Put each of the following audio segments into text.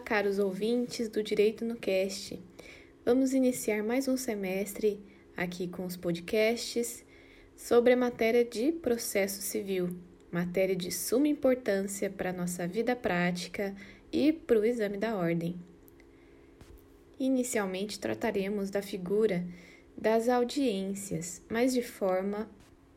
caros ouvintes do Direito no Cast. Vamos iniciar mais um semestre aqui com os podcasts sobre a matéria de processo civil, matéria de suma importância para a nossa vida prática e para o exame da ordem. Inicialmente trataremos da figura das audiências, mas de forma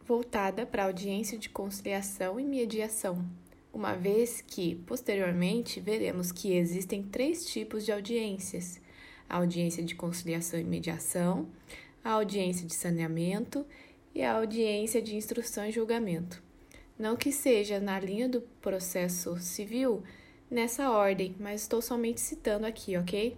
voltada para a audiência de conciliação e mediação uma vez que, posteriormente, veremos que existem três tipos de audiências: a audiência de conciliação e mediação, a audiência de saneamento e a audiência de instrução e julgamento. Não que seja na linha do processo civil nessa ordem, mas estou somente citando aqui, ok?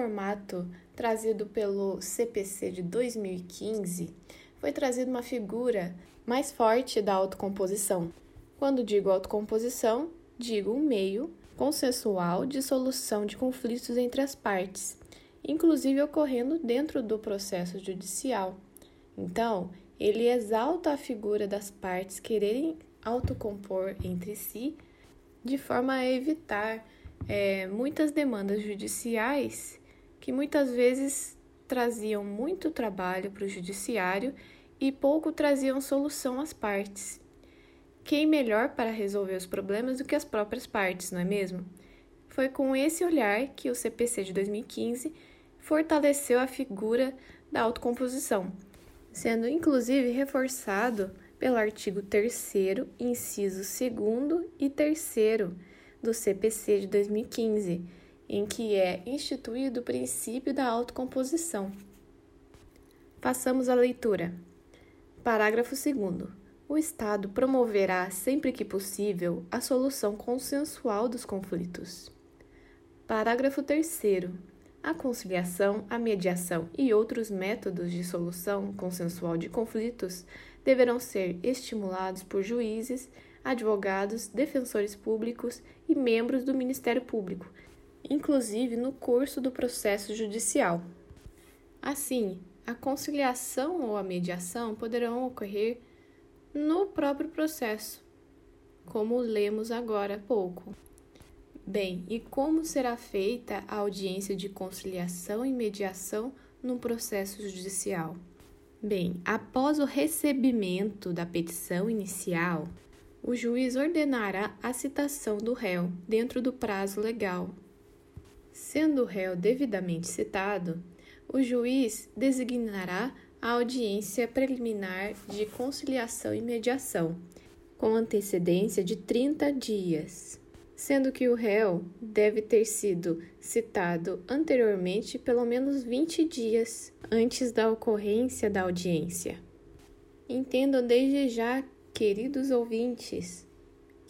Formato trazido pelo CPC de 2015, foi trazida uma figura mais forte da autocomposição. Quando digo autocomposição, digo um meio consensual de solução de conflitos entre as partes, inclusive ocorrendo dentro do processo judicial. Então, ele exalta a figura das partes quererem autocompor entre si, de forma a evitar é, muitas demandas judiciais que muitas vezes traziam muito trabalho para o judiciário e pouco traziam solução às partes. Quem melhor para resolver os problemas do que as próprias partes, não é mesmo? Foi com esse olhar que o CPC de 2015 fortaleceu a figura da autocomposição, sendo inclusive reforçado pelo artigo 3, inciso 2 e 3 do CPC de 2015, em que é instituído o princípio da autocomposição. Façamos a leitura. Parágrafo 2. O Estado promoverá, sempre que possível, a solução consensual dos conflitos. Parágrafo 3. A conciliação, a mediação e outros métodos de solução consensual de conflitos deverão ser estimulados por juízes advogados, defensores públicos e membros do Ministério Público, inclusive no curso do processo judicial. Assim, a conciliação ou a mediação poderão ocorrer no próprio processo, como lemos agora há pouco. Bem, e como será feita a audiência de conciliação e mediação no processo judicial? Bem, após o recebimento da petição inicial, o juiz ordenará a citação do réu dentro do prazo legal. Sendo o réu devidamente citado, o juiz designará a audiência preliminar de conciliação e mediação, com antecedência de 30 dias, sendo que o réu deve ter sido citado anteriormente pelo menos 20 dias antes da ocorrência da audiência. Entendam desde já Queridos ouvintes,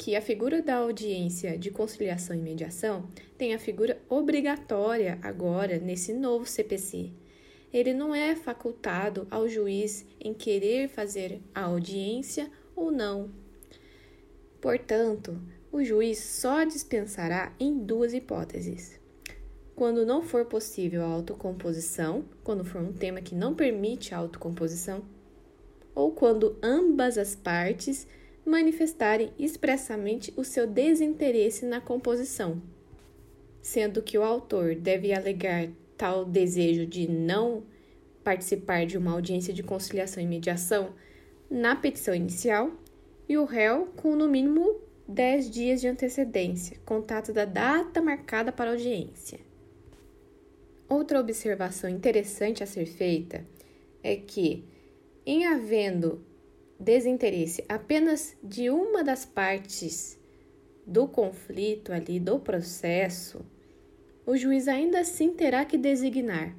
que a figura da audiência de conciliação e mediação tem a figura obrigatória agora nesse novo CPC. Ele não é facultado ao juiz em querer fazer a audiência ou não. Portanto, o juiz só dispensará em duas hipóteses. Quando não for possível a autocomposição, quando for um tema que não permite a autocomposição, ou quando ambas as partes manifestarem expressamente o seu desinteresse na composição, sendo que o autor deve alegar tal desejo de não participar de uma audiência de conciliação e mediação na petição inicial e o réu com no mínimo 10 dias de antecedência, contato da data marcada para audiência. Outra observação interessante a ser feita é que em havendo desinteresse apenas de uma das partes do conflito ali, do processo, o juiz ainda assim terá que designar.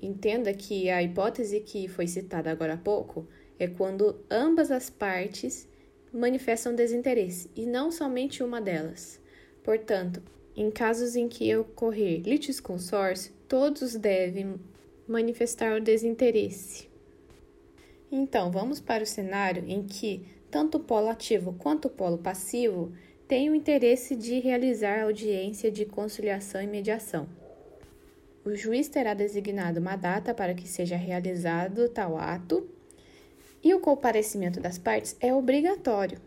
Entenda que a hipótese que foi citada agora há pouco é quando ambas as partes manifestam desinteresse e não somente uma delas. Portanto, em casos em que ocorrer litisconsórcio, todos devem manifestar o desinteresse. Então, vamos para o cenário em que tanto o polo ativo quanto o polo passivo têm o interesse de realizar audiência de conciliação e mediação. o juiz terá designado uma data para que seja realizado tal ato e o comparecimento das partes é obrigatório,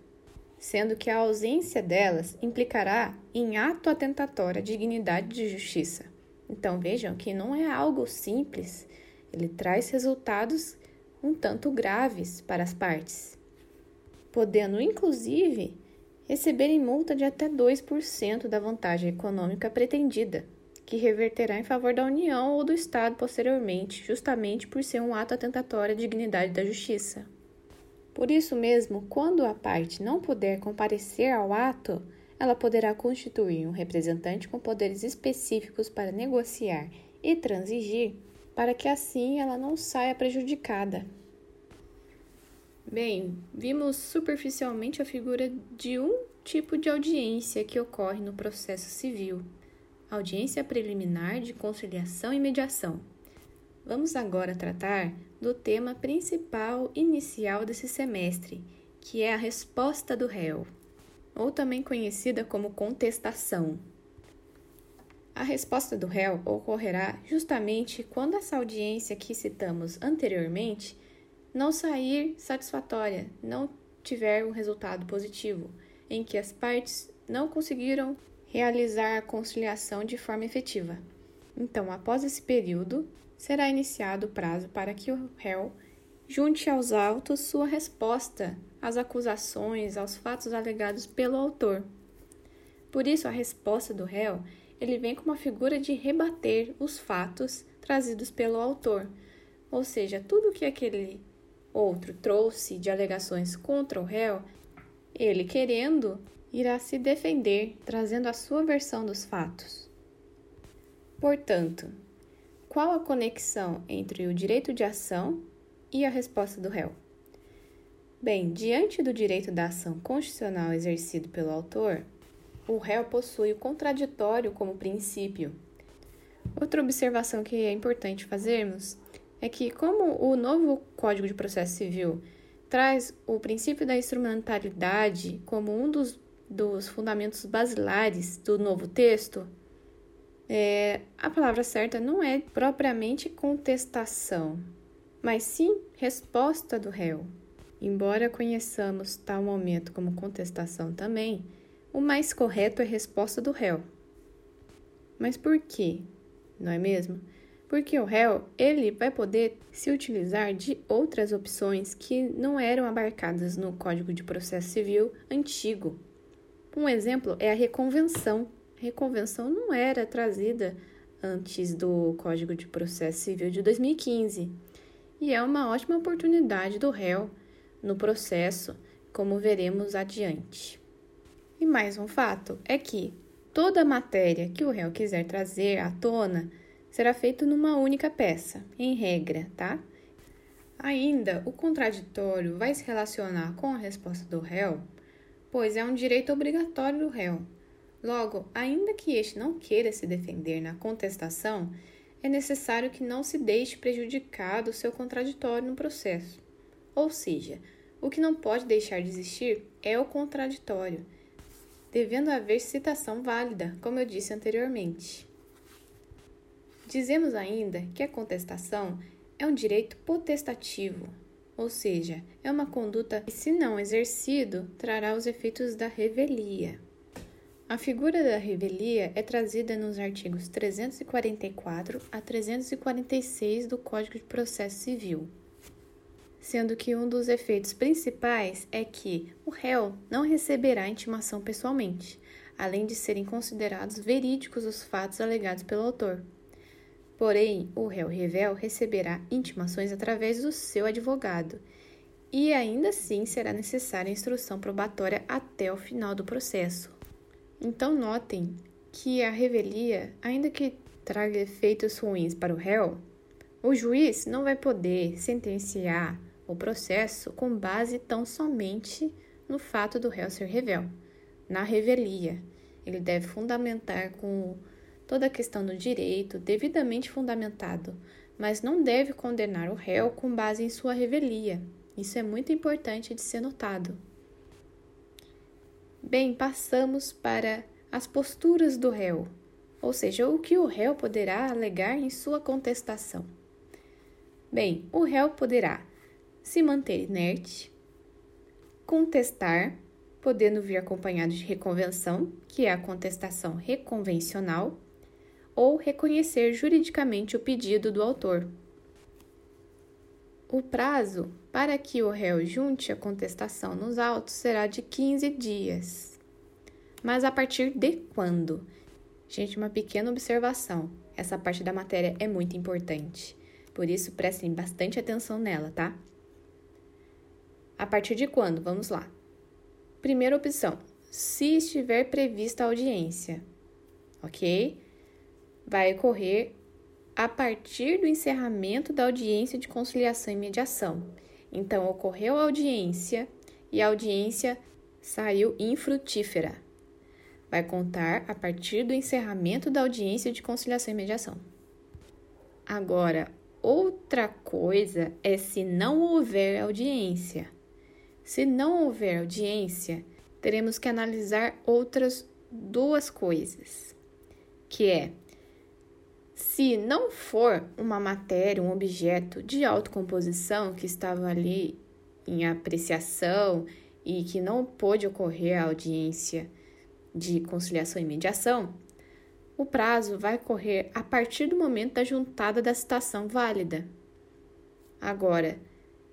sendo que a ausência delas implicará em ato atentatório à dignidade de justiça. Então vejam que não é algo simples, ele traz resultados um tanto graves para as partes, podendo inclusive receberem multa de até 2% da vantagem econômica pretendida, que reverterá em favor da União ou do Estado posteriormente, justamente por ser um ato atentatório à dignidade da justiça. Por isso mesmo, quando a parte não puder comparecer ao ato, ela poderá constituir um representante com poderes específicos para negociar e transigir, para que assim ela não saia prejudicada. Bem, vimos superficialmente a figura de um tipo de audiência que ocorre no processo civil, audiência preliminar de conciliação e mediação. Vamos agora tratar do tema principal inicial desse semestre, que é a resposta do réu ou também conhecida como contestação. A resposta do réu ocorrerá justamente quando essa audiência que citamos anteriormente não sair satisfatória, não tiver um resultado positivo, em que as partes não conseguiram realizar a conciliação de forma efetiva. Então, após esse período, será iniciado o prazo para que o réu junte aos autos sua resposta às acusações, aos fatos alegados pelo autor. Por isso, a resposta do réu ele vem com uma figura de rebater os fatos trazidos pelo autor, ou seja, tudo que aquele outro trouxe de alegações contra o réu, ele querendo irá se defender, trazendo a sua versão dos fatos. Portanto, qual a conexão entre o direito de ação e a resposta do réu? Bem, diante do direito da ação constitucional exercido pelo autor, o réu possui o contraditório como princípio. Outra observação que é importante fazermos é que, como o novo Código de Processo Civil traz o princípio da instrumentalidade como um dos, dos fundamentos basilares do novo texto, é, a palavra certa não é propriamente contestação, mas sim resposta do réu. Embora conheçamos tal momento como contestação também, o mais correto é resposta do réu. Mas por quê? Não é mesmo? Porque o réu, ele vai poder se utilizar de outras opções que não eram abarcadas no Código de Processo Civil antigo. Um exemplo é a reconvenção. A reconvenção não era trazida antes do Código de Processo Civil de 2015 e é uma ótima oportunidade do réu no processo, como veremos adiante. E mais um fato é que toda a matéria que o réu quiser trazer à tona será feito numa única peça, em regra, tá? Ainda, o contraditório vai se relacionar com a resposta do réu, pois é um direito obrigatório do réu. Logo, ainda que este não queira se defender na contestação, é necessário que não se deixe prejudicado o seu contraditório no processo. Ou seja, o que não pode deixar de existir é o contraditório, devendo haver citação válida, como eu disse anteriormente. Dizemos ainda que a contestação é um direito potestativo, ou seja, é uma conduta que, se não exercido, trará os efeitos da revelia. A figura da revelia é trazida nos artigos 344 a 346 do Código de Processo Civil, sendo que um dos efeitos principais é que o réu não receberá intimação pessoalmente, além de serem considerados verídicos os fatos alegados pelo autor. Porém, o réu revel receberá intimações através do seu advogado, e ainda assim será necessária instrução probatória até o final do processo. Então, notem que a revelia, ainda que traga efeitos ruins para o réu, o juiz não vai poder sentenciar o processo com base tão somente no fato do réu ser revel, na revelia. Ele deve fundamentar com toda a questão do direito devidamente fundamentado, mas não deve condenar o réu com base em sua revelia. Isso é muito importante de ser notado. Bem, passamos para as posturas do réu. ou seja, o que o réu poderá alegar em sua contestação. Bem, o réu poderá se manter inerte, contestar, podendo vir acompanhado de reconvenção, que é a contestação reconvencional, ou reconhecer juridicamente o pedido do autor. O prazo para que o réu junte a contestação nos autos será de 15 dias. Mas a partir de quando? Gente, uma pequena observação. Essa parte da matéria é muito importante. Por isso, prestem bastante atenção nela, tá? A partir de quando? Vamos lá. Primeira opção: se estiver prevista audiência, ok? Vai ocorrer a partir do encerramento da audiência de conciliação e mediação. Então, ocorreu a audiência e a audiência saiu infrutífera vai contar a partir do encerramento da audiência de conciliação e mediação. Agora, outra coisa é se não houver audiência. Se não houver audiência, teremos que analisar outras duas coisas, que é se não for uma matéria, um objeto de autocomposição que estava ali em apreciação e que não pôde ocorrer a audiência de conciliação e mediação, o prazo vai correr a partir do momento da juntada da citação válida. Agora,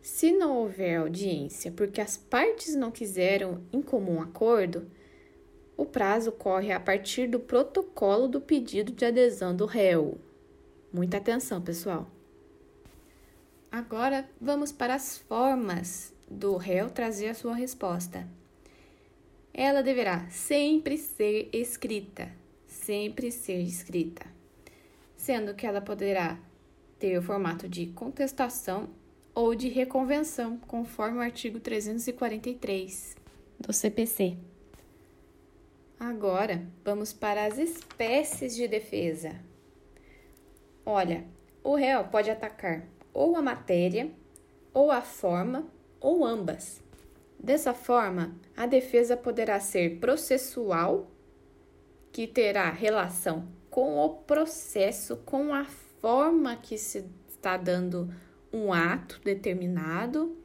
se não houver audiência porque as partes não quiseram em comum acordo, o prazo corre a partir do protocolo do pedido de adesão do réu. Muita atenção, pessoal. Agora vamos para as formas do réu trazer a sua resposta ela deverá sempre ser escrita, sempre ser escrita, sendo que ela poderá ter o formato de contestação ou de reconvenção, conforme o artigo 343 do CPC. Agora, vamos para as espécies de defesa. Olha, o réu pode atacar ou a matéria, ou a forma, ou ambas. Dessa forma, a defesa poderá ser processual, que terá relação com o processo, com a forma que se está dando um ato determinado,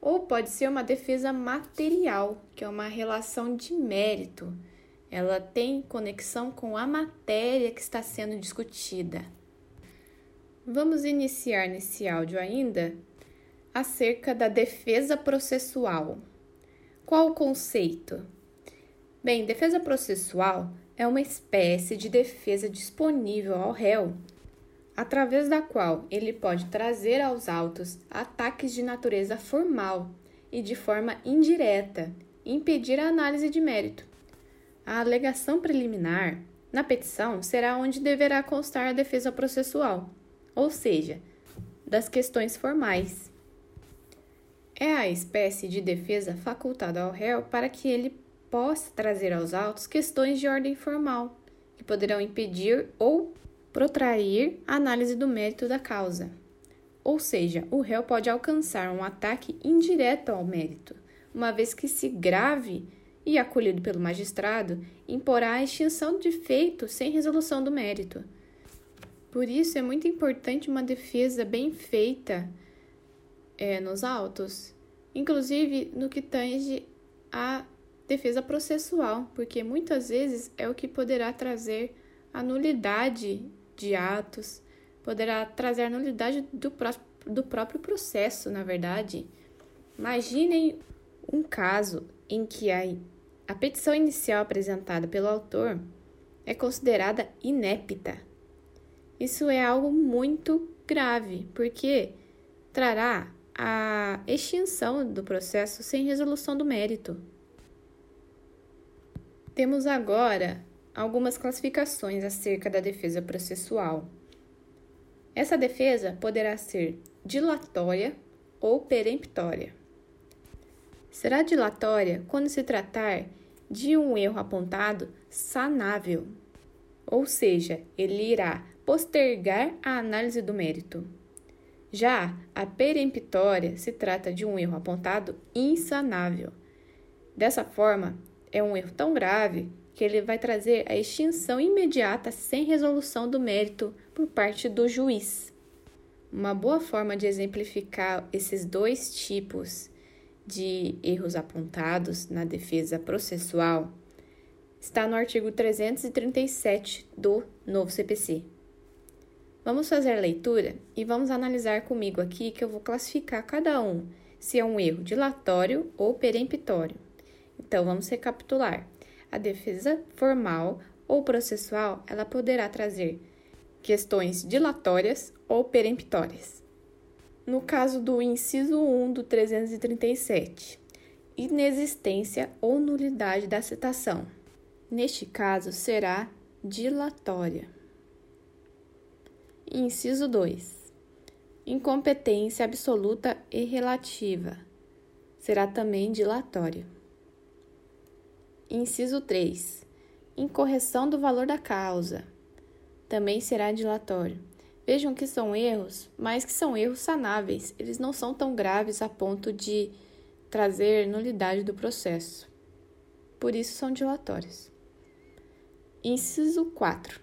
ou pode ser uma defesa material, que é uma relação de mérito. Ela tem conexão com a matéria que está sendo discutida. Vamos iniciar nesse áudio ainda acerca da defesa processual. Qual o conceito? Bem, defesa processual é uma espécie de defesa disponível ao réu, através da qual ele pode trazer aos autos ataques de natureza formal e de forma indireta, impedir a análise de mérito. A alegação preliminar na petição será onde deverá constar a defesa processual, ou seja, das questões formais é a espécie de defesa facultada ao réu para que ele possa trazer aos autos questões de ordem formal, que poderão impedir ou protrair a análise do mérito da causa. Ou seja, o réu pode alcançar um ataque indireto ao mérito, uma vez que, se grave e acolhido pelo magistrado, imporá a extinção de feito sem resolução do mérito. Por isso, é muito importante uma defesa bem feita é, nos autos, inclusive no que tange a defesa processual, porque muitas vezes é o que poderá trazer a nulidade de atos, poderá trazer a nulidade do, pró do próprio processo, na verdade. Imaginem um caso em que a, a petição inicial apresentada pelo autor é considerada inépita. Isso é algo muito grave, porque trará a extinção do processo sem resolução do mérito. Temos agora algumas classificações acerca da defesa processual. Essa defesa poderá ser dilatória ou peremptória. Será dilatória quando se tratar de um erro apontado sanável, ou seja, ele irá postergar a análise do mérito. Já a peremptória se trata de um erro apontado insanável. Dessa forma, é um erro tão grave que ele vai trazer a extinção imediata sem resolução do mérito por parte do juiz. Uma boa forma de exemplificar esses dois tipos de erros apontados na defesa processual está no artigo 337 do novo CPC. Vamos fazer a leitura e vamos analisar comigo aqui que eu vou classificar cada um, se é um erro dilatório ou peremptório. Então, vamos recapitular. A defesa formal ou processual, ela poderá trazer questões dilatórias ou peremptórias. No caso do inciso 1 do 337, inexistência ou nulidade da citação. Neste caso, será dilatória. Inciso 2. Incompetência absoluta e relativa. Será também dilatória. Inciso 3. Incorreção do valor da causa. Também será dilatório. Vejam que são erros, mas que são erros sanáveis. Eles não são tão graves a ponto de trazer nulidade do processo. Por isso são dilatórios. Inciso 4.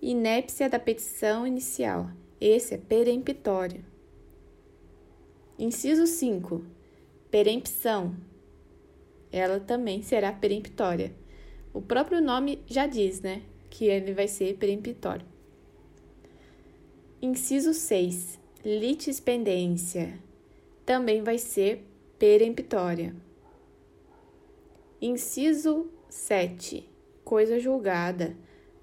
Inépcia da petição inicial. Esse é peremptório. Inciso 5. Perempção. Ela também será peremptória. O próprio nome já diz, né? Que ele vai ser peremptório. Inciso 6. Litispendência. Também vai ser peremptória. Inciso 7. Coisa julgada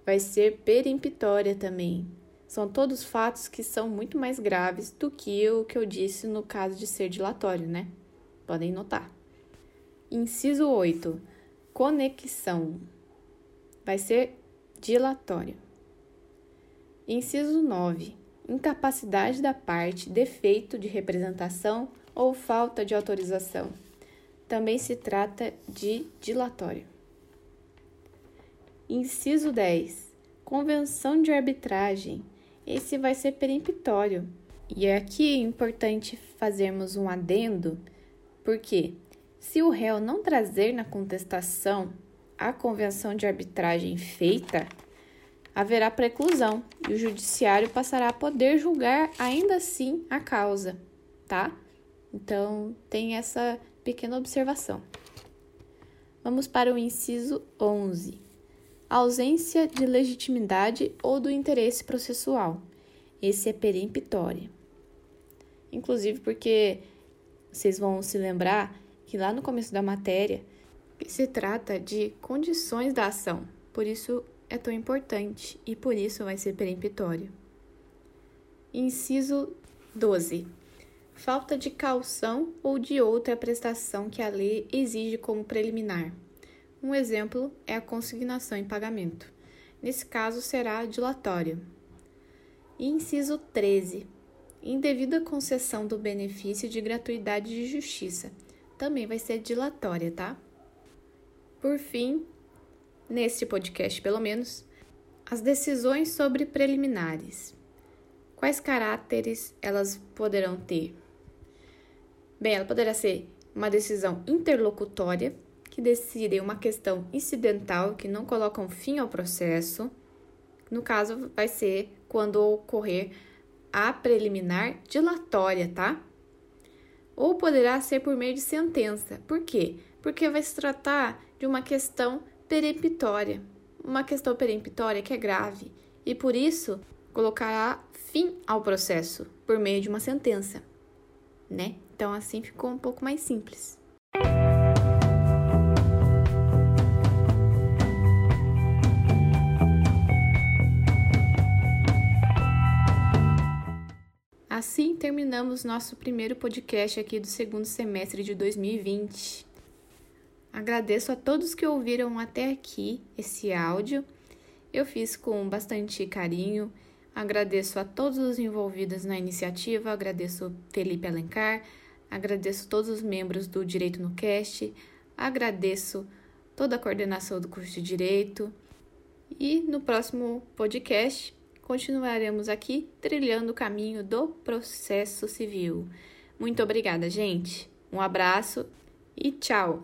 vai ser peremptória também. São todos fatos que são muito mais graves do que o que eu disse no caso de ser dilatório, né? Podem notar. Inciso 8. Conexão. Vai ser dilatório. Inciso 9. Incapacidade da parte, defeito de representação ou falta de autorização. Também se trata de dilatório. Inciso 10. Convenção de arbitragem. Esse vai ser peremptório. E é aqui importante fazermos um adendo, porque se o réu não trazer na contestação a convenção de arbitragem feita, haverá preclusão e o judiciário passará a poder julgar ainda assim a causa, tá? Então, tem essa pequena observação. Vamos para o inciso 11 ausência de legitimidade ou do interesse processual. Esse é peremptório. Inclusive porque vocês vão se lembrar que lá no começo da matéria se trata de condições da ação. Por isso é tão importante e por isso vai ser peremptório. Inciso 12. Falta de calção ou de outra prestação que a lei exige como preliminar. Um exemplo é a consignação em pagamento. Nesse caso, será dilatório. Inciso 13. Indevida concessão do benefício de gratuidade de justiça. Também vai ser dilatória, tá? Por fim, neste podcast pelo menos, as decisões sobre preliminares. Quais caráteres elas poderão ter? Bem, ela poderá ser uma decisão interlocutória, que decidem uma questão incidental que não colocam fim ao processo. No caso, vai ser quando ocorrer a preliminar dilatória, tá? Ou poderá ser por meio de sentença. Por quê? Porque vai se tratar de uma questão peremptória, uma questão peremptória que é grave e por isso colocará fim ao processo por meio de uma sentença, né? Então assim ficou um pouco mais simples. Assim terminamos nosso primeiro podcast aqui do segundo semestre de 2020. Agradeço a todos que ouviram até aqui esse áudio. Eu fiz com bastante carinho. Agradeço a todos os envolvidos na iniciativa, agradeço Felipe Alencar, agradeço todos os membros do Direito no Cast, agradeço toda a coordenação do curso de Direito. E no próximo podcast continuaremos aqui trilhando o caminho do processo civil. Muito obrigada, gente. Um abraço e tchau!